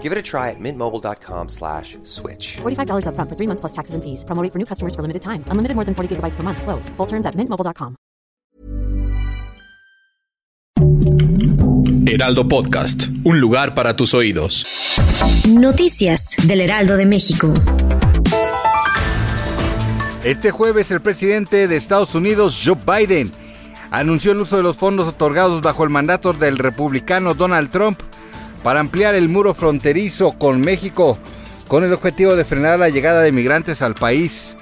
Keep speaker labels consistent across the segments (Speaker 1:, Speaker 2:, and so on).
Speaker 1: Give it a try at mintmobile.com slash switch.
Speaker 2: $45 upfront for three months plus taxes and fees. Promo rate for new customers for limited time. Unlimited more than 40 gigabytes per month. Slows. Full terms at mintmobile.com.
Speaker 3: Heraldo Podcast, un lugar para tus oídos.
Speaker 4: Noticias del Heraldo de México.
Speaker 5: Este jueves el presidente de Estados Unidos, Joe Biden, anunció el uso de los fondos otorgados bajo el mandato del republicano Donald Trump para ampliar el muro fronterizo con México con el objetivo de frenar la llegada de migrantes al país.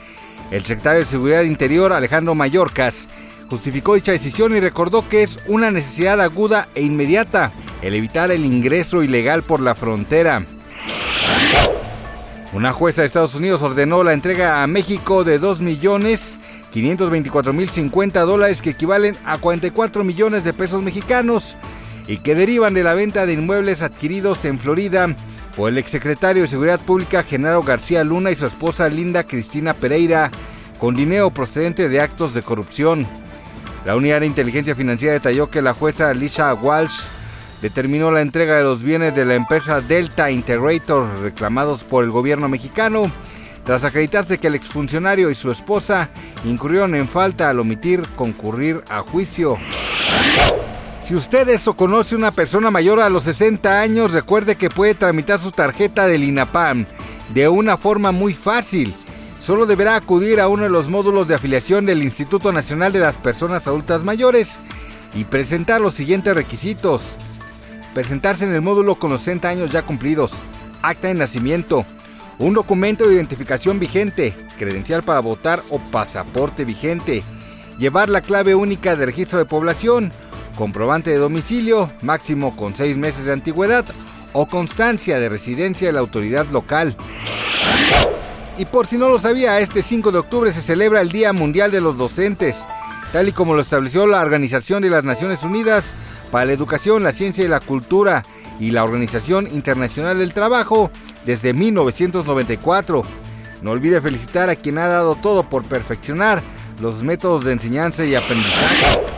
Speaker 5: El secretario de Seguridad Interior, Alejandro Mayorkas, justificó dicha decisión y recordó que es una necesidad aguda e inmediata el evitar el ingreso ilegal por la frontera. Una jueza de Estados Unidos ordenó la entrega a México de 2 millones 524 mil 50 dólares que equivalen a 44 millones de pesos mexicanos y que derivan de la venta de inmuebles adquiridos en Florida por el exsecretario de Seguridad Pública Genaro García Luna y su esposa Linda Cristina Pereira con dinero procedente de actos de corrupción. La unidad de inteligencia financiera detalló que la jueza Alicia Walsh determinó la entrega de los bienes de la empresa Delta Integrator reclamados por el gobierno mexicano tras acreditarse que el exfuncionario y su esposa incurrieron en falta al omitir concurrir a juicio. Si usted es o conoce una persona mayor a los 60 años, recuerde que puede tramitar su tarjeta del INAPAM de una forma muy fácil. Solo deberá acudir a uno de los módulos de afiliación del Instituto Nacional de las Personas Adultas Mayores y presentar los siguientes requisitos. Presentarse en el módulo con los 60 años ya cumplidos, acta de nacimiento, un documento de identificación vigente, credencial para votar o pasaporte vigente, llevar la clave única de registro de población, comprobante de domicilio, máximo con seis meses de antigüedad, o constancia de residencia de la autoridad local. Y por si no lo sabía, este 5 de octubre se celebra el Día Mundial de los Docentes, tal y como lo estableció la Organización de las Naciones Unidas para la Educación, la Ciencia y la Cultura y la Organización Internacional del Trabajo desde 1994. No olvide felicitar a quien ha dado todo por perfeccionar los métodos de enseñanza y aprendizaje.